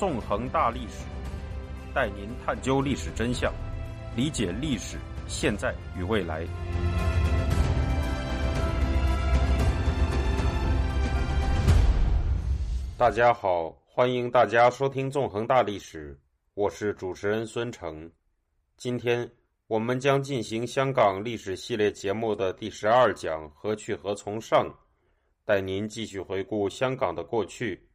纵横大历史，带您探究历史真相，理解历史现在与未来。大家好，欢迎大家收听《纵横大历史》，我是主持人孙成。今天我们将进行香港历史系列节目的第十二讲《何去何从上》，带您继续回顾香港的过去。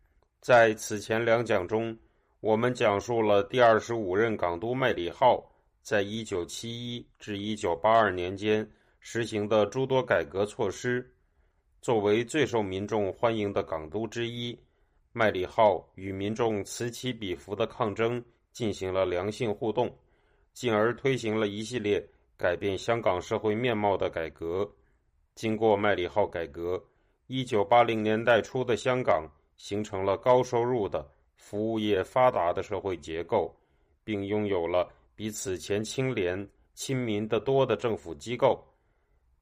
在此前两讲中，我们讲述了第二十五任港督麦理浩在一九七一至一九八二年间实行的诸多改革措施。作为最受民众欢迎的港督之一，麦理浩与民众此起彼伏的抗争进行了良性互动，进而推行了一系列改变香港社会面貌的改革。经过麦理浩改革，一九八零年代初的香港。形成了高收入的服务业发达的社会结构，并拥有了比此前清廉亲民的多的政府机构。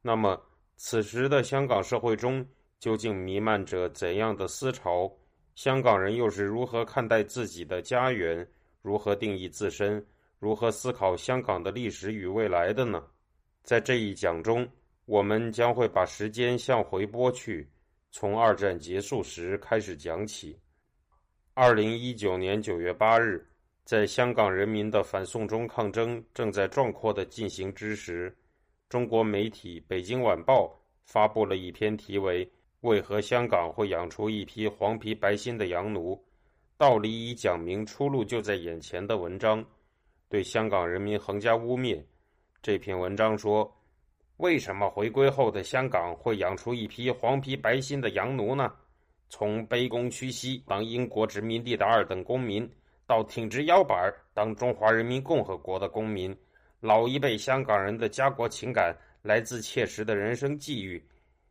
那么，此时的香港社会中究竟弥漫着怎样的思潮？香港人又是如何看待自己的家园？如何定义自身？如何思考香港的历史与未来的呢？在这一讲中，我们将会把时间向回拨去。从二战结束时开始讲起。二零一九年九月八日，在香港人民的反送中抗争正在壮阔的进行之时，中国媒体《北京晚报》发布了一篇题为《为何香港会养出一批黄皮白心的洋奴？道理已讲明，出路就在眼前》的文章，对香港人民横加污蔑。这篇文章说。为什么回归后的香港会养出一批黄皮白心的洋奴呢？从卑躬屈膝当英国殖民地的二等公民，到挺直腰板当中华人民共和国的公民，老一辈香港人的家国情感来自切实的人生际遇。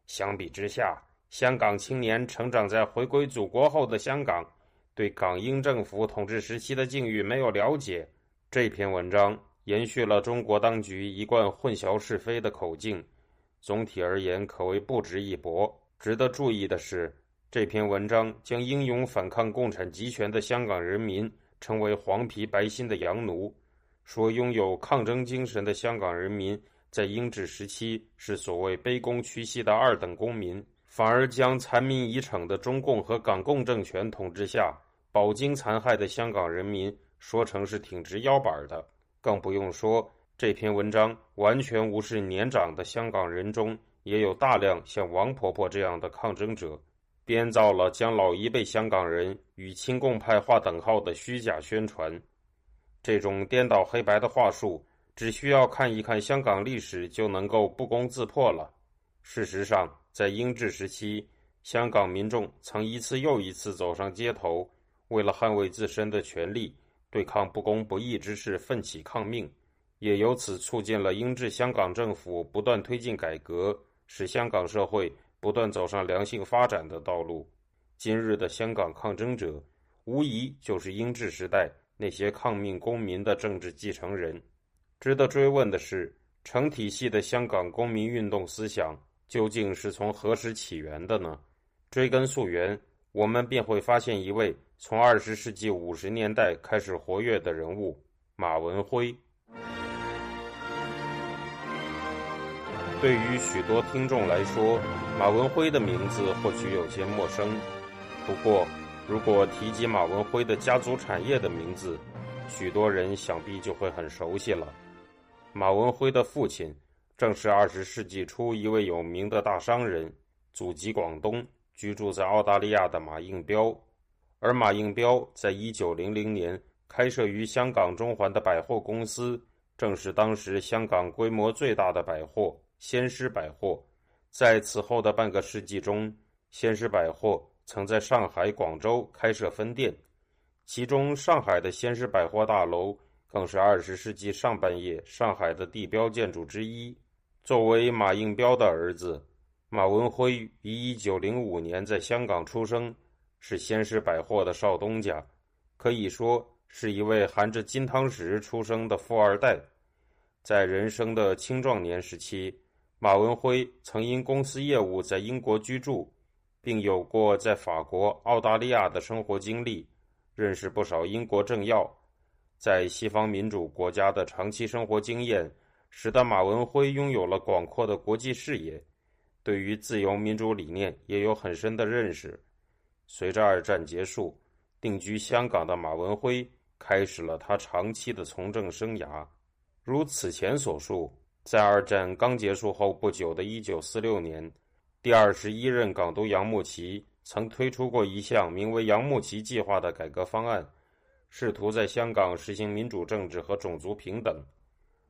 相比之下，香港青年成长在回归祖国后的香港，对港英政府统治时期的境遇没有了解。这篇文章。延续了中国当局一贯混淆是非的口径，总体而言可谓不值一驳。值得注意的是，这篇文章将英勇反抗共产集权的香港人民称为“黄皮白心的洋奴”，说拥有抗争精神的香港人民在英治时期是所谓卑躬屈膝的二等公民，反而将残民已逞的中共和港共政权统治下饱经残害的香港人民说成是挺直腰板的。更不用说，这篇文章完全无视年长的香港人中也有大量像王婆婆这样的抗争者，编造了将老一辈香港人与亲共派划等号的虚假宣传。这种颠倒黑白的话术，只需要看一看香港历史就能够不攻自破了。事实上，在英治时期，香港民众曾一次又一次走上街头，为了捍卫自身的权利。对抗不公不义之事，奋起抗命，也由此促进了英治香港政府不断推进改革，使香港社会不断走上良性发展的道路。今日的香港抗争者，无疑就是英治时代那些抗命公民的政治继承人。值得追问的是，成体系的香港公民运动思想究竟是从何时起源的呢？追根溯源，我们便会发现一位。从二十世纪五十年代开始活跃的人物马文辉，对于许多听众来说，马文辉的名字或许有些陌生。不过，如果提及马文辉的家族产业的名字，许多人想必就会很熟悉了。马文辉的父亲正是二十世纪初一位有名的大商人，祖籍广东，居住在澳大利亚的马应彪。而马应彪在一九零零年开设于香港中环的百货公司，正是当时香港规模最大的百货——先施百货。在此后的半个世纪中，先施百货曾在上海、广州开设分店，其中上海的先施百货大楼更是二十世纪上半叶上海的地标建筑之一。作为马应彪的儿子，马文辉于一九零五年在香港出生。是先施百货的少东家，可以说是一位含着金汤匙出生的富二代。在人生的青壮年时期，马文辉曾因公司业务在英国居住，并有过在法国、澳大利亚的生活经历。认识不少英国政要，在西方民主国家的长期生活经验，使得马文辉拥有了广阔的国际视野，对于自由民主理念也有很深的认识。随着二战结束，定居香港的马文辉开始了他长期的从政生涯。如此前所述，在二战刚结束后不久的1946年，第二十一任港督杨慕琦曾推出过一项名为“杨慕琦计划”的改革方案，试图在香港实行民主政治和种族平等。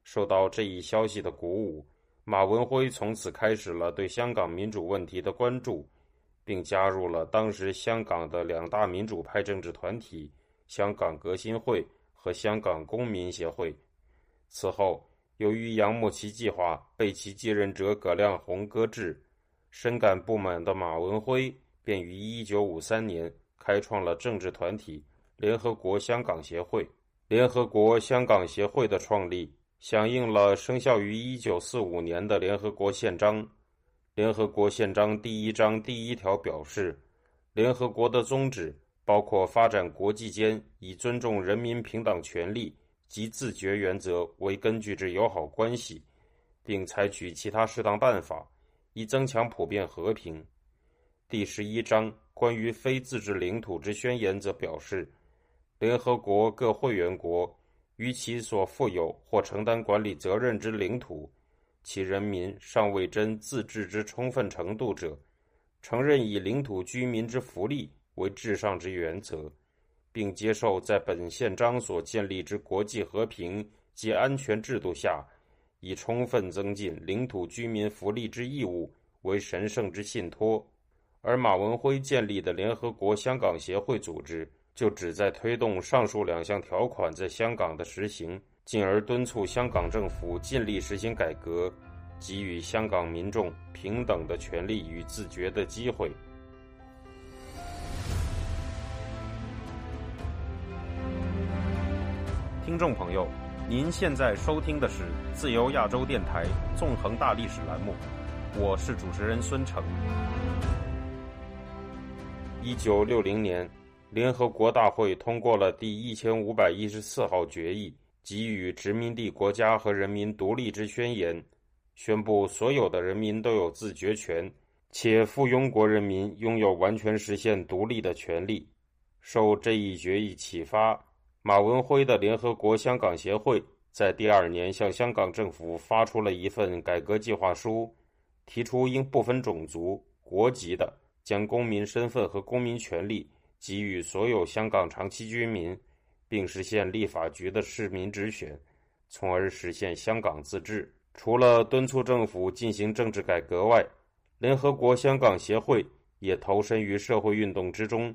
受到这一消息的鼓舞，马文辉从此开始了对香港民主问题的关注，并加入了当时香港的两大民主派政治团体——香港革新会和香港公民协会。此后，由于杨慕琦计划被其继任者葛量洪搁置，深感不满的马文辉便于1953年开创了政治团体联合国香港协会。联合国香港协会的创立响应了生效于1945年的联合国宪章。联合国宪章第一章第一条表示，联合国的宗旨包括发展国际间以尊重人民平等权利。及自觉原则为根据之友好关系，并采取其他适当办法，以增强普遍和平。第十一章关于非自治领土之宣言则表示，联合国各会员国与其所负有或承担管理责任之领土，其人民尚未臻自治之充分程度者，承认以领土居民之福利为至上之原则。并接受在本宪章所建立之国际和平及安全制度下，以充分增进领土居民福利之义务为神圣之信托。而马文辉建立的联合国香港协会组织，就旨在推动上述两项条款在香港的实行，进而敦促香港政府尽力实行改革，给予香港民众平等的权利与自觉的机会。听众朋友，您现在收听的是自由亚洲电台《纵横大历史》栏目，我是主持人孙成。一九六零年，联合国大会通过了第一千五百一十四号决议，给予殖民地国家和人民独立之宣言，宣布所有的人民都有自决权，且附庸国人民拥有完全实现独立的权利。受这一决议启发。马文辉的联合国香港协会在第二年向香港政府发出了一份改革计划书，提出应不分种族、国籍的将公民身份和公民权利给予所有香港长期居民，并实现立法局的市民直选，从而实现香港自治。除了敦促政府进行政治改革外，联合国香港协会也投身于社会运动之中，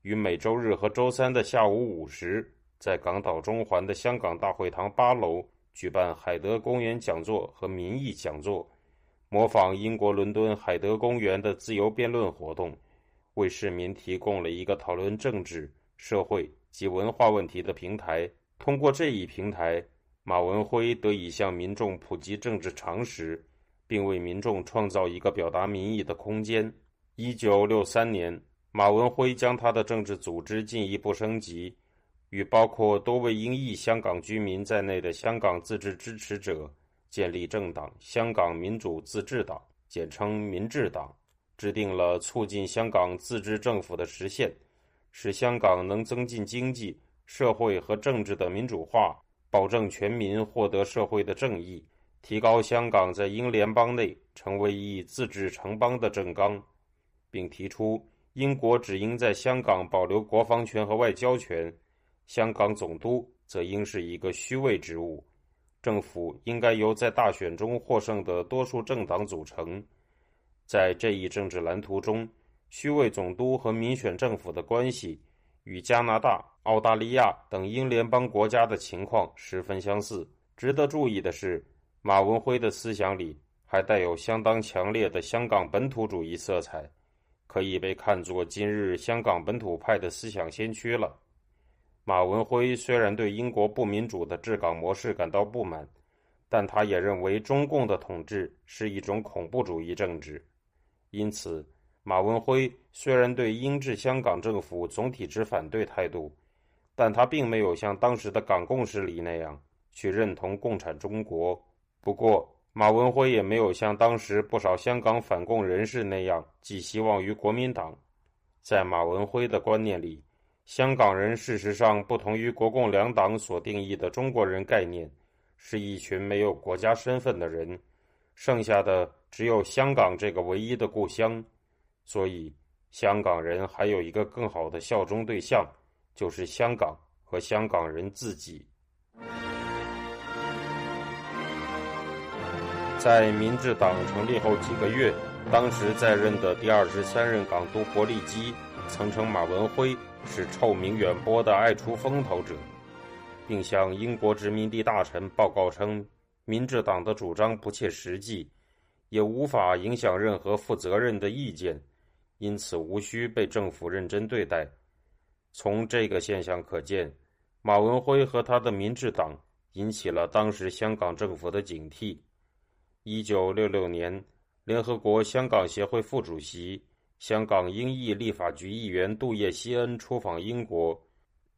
于每周日和周三的下午五时。在港岛中环的香港大会堂八楼举办海德公园讲座和民意讲座，模仿英国伦敦海德公园的自由辩论活动，为市民提供了一个讨论政治、社会及文化问题的平台。通过这一平台，马文辉得以向民众普及政治常识，并为民众创造一个表达民意的空间。一九六三年，马文辉将他的政治组织进一步升级。与包括多位英裔香港居民在内的香港自治支持者建立政党——香港民主自治党，简称民治党，制定了促进香港自治政府的实现，使香港能增进经济社会和政治的民主化，保证全民获得社会的正义，提高香港在英联邦内成为一自治城邦的政纲，并提出英国只应在香港保留国防权和外交权。香港总督则应是一个虚位职务，政府应该由在大选中获胜的多数政党组成。在这一政治蓝图中，虚位总督和民选政府的关系与加拿大、澳大利亚等英联邦国家的情况十分相似。值得注意的是，马文辉的思想里还带有相当强烈的香港本土主义色彩，可以被看作今日香港本土派的思想先驱了。马文辉虽然对英国不民主的治港模式感到不满，但他也认为中共的统治是一种恐怖主义政治。因此，马文辉虽然对英治香港政府总体持反对态度，但他并没有像当时的港共势力那样去认同共产中国。不过，马文辉也没有像当时不少香港反共人士那样寄希望于国民党。在马文辉的观念里，香港人事实上不同于国共两党所定义的中国人概念，是一群没有国家身份的人，剩下的只有香港这个唯一的故乡。所以，香港人还有一个更好的效忠对象，就是香港和香港人自己。在民治党成立后几个月，当时在任的第二十三任港督伯利基曾称马文辉是臭名远播的爱出风头者，并向英国殖民地大臣报告称，民治党的主张不切实际，也无法影响任何负责任的意见，因此无需被政府认真对待。从这个现象可见，马文辉和他的民治党引起了当时香港政府的警惕。一九六六年，联合国香港协会副主席、香港英裔立法局议员杜叶希恩出访英国，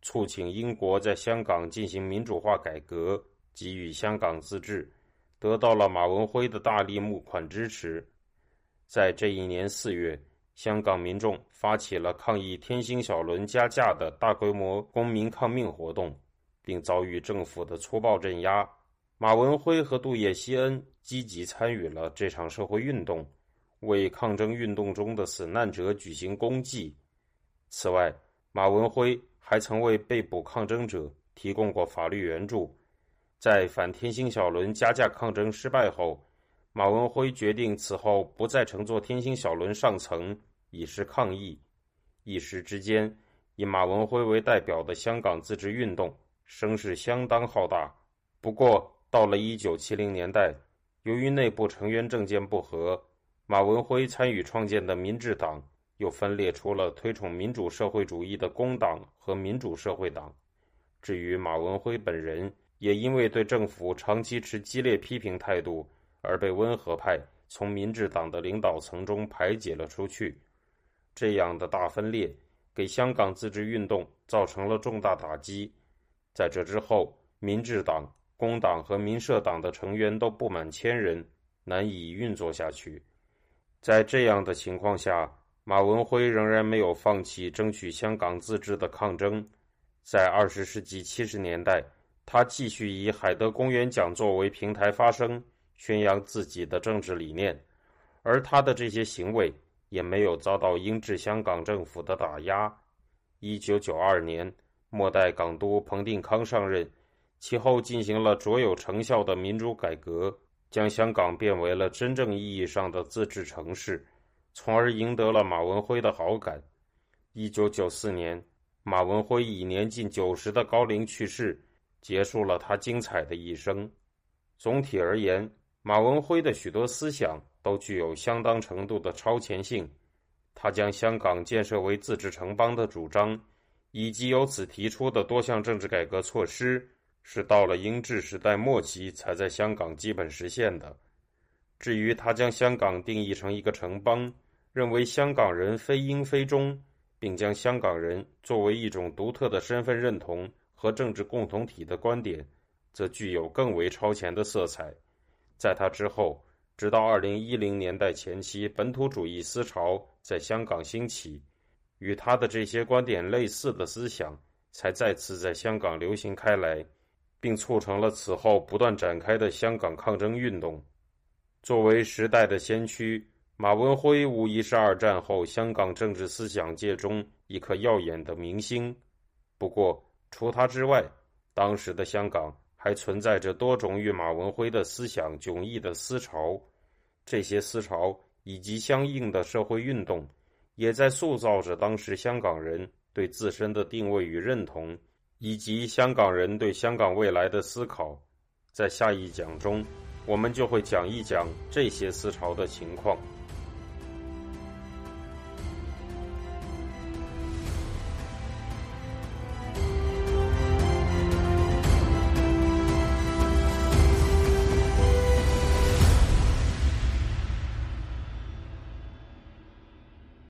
促请英国在香港进行民主化改革，给予香港自治，得到了马文辉的大力募款支持。在这一年四月，香港民众发起了抗议天星小轮加价的大规模公民抗命活动，并遭遇政府的粗暴镇压。马文辉和杜叶希恩。积极参与了这场社会运动，为抗争运动中的死难者举行公祭。此外，马文辉还曾为被捕抗争者提供过法律援助。在反天星小轮加价抗争失败后，马文辉决定此后不再乘坐天星小轮上层，以示抗议。一时之间，以马文辉为代表的香港自治运动声势相当浩大。不过，到了一九七零年代，由于内部成员政见不合，马文辉参与创建的民治党又分裂出了推崇民主社会主义的工党和民主社会党。至于马文辉本人，也因为对政府长期持激烈批评态度，而被温和派从民治党的领导层中排解了出去。这样的大分裂给香港自治运动造成了重大打击。在这之后，民治党。工党和民社党的成员都不满千人，难以运作下去。在这样的情况下，马文辉仍然没有放弃争取香港自治的抗争。在二十世纪七十年代，他继续以海德公园讲座为平台发声，宣扬自己的政治理念。而他的这些行为也没有遭到英治香港政府的打压。一九九二年，末代港督彭定康上任。其后进行了卓有成效的民主改革，将香港变为了真正意义上的自治城市，从而赢得了马文辉的好感。一九九四年，马文辉以年近九十的高龄去世，结束了他精彩的一生。总体而言，马文辉的许多思想都具有相当程度的超前性。他将香港建设为自治城邦的主张，以及由此提出的多项政治改革措施。是到了英治时代末期才在香港基本实现的。至于他将香港定义成一个城邦，认为香港人非英非中，并将香港人作为一种独特的身份认同和政治共同体的观点，则具有更为超前的色彩。在他之后，直到二零一零年代前期，本土主义思潮在香港兴起，与他的这些观点类似的思想才再次在香港流行开来。并促成了此后不断展开的香港抗争运动。作为时代的先驱，马文辉无疑是二战后香港政治思想界中一颗耀眼的明星。不过，除他之外，当时的香港还存在着多种与马文辉的思想迥异的思潮。这些思潮以及相应的社会运动，也在塑造着当时香港人对自身的定位与认同。以及香港人对香港未来的思考，在下一讲中，我们就会讲一讲这些思潮的情况。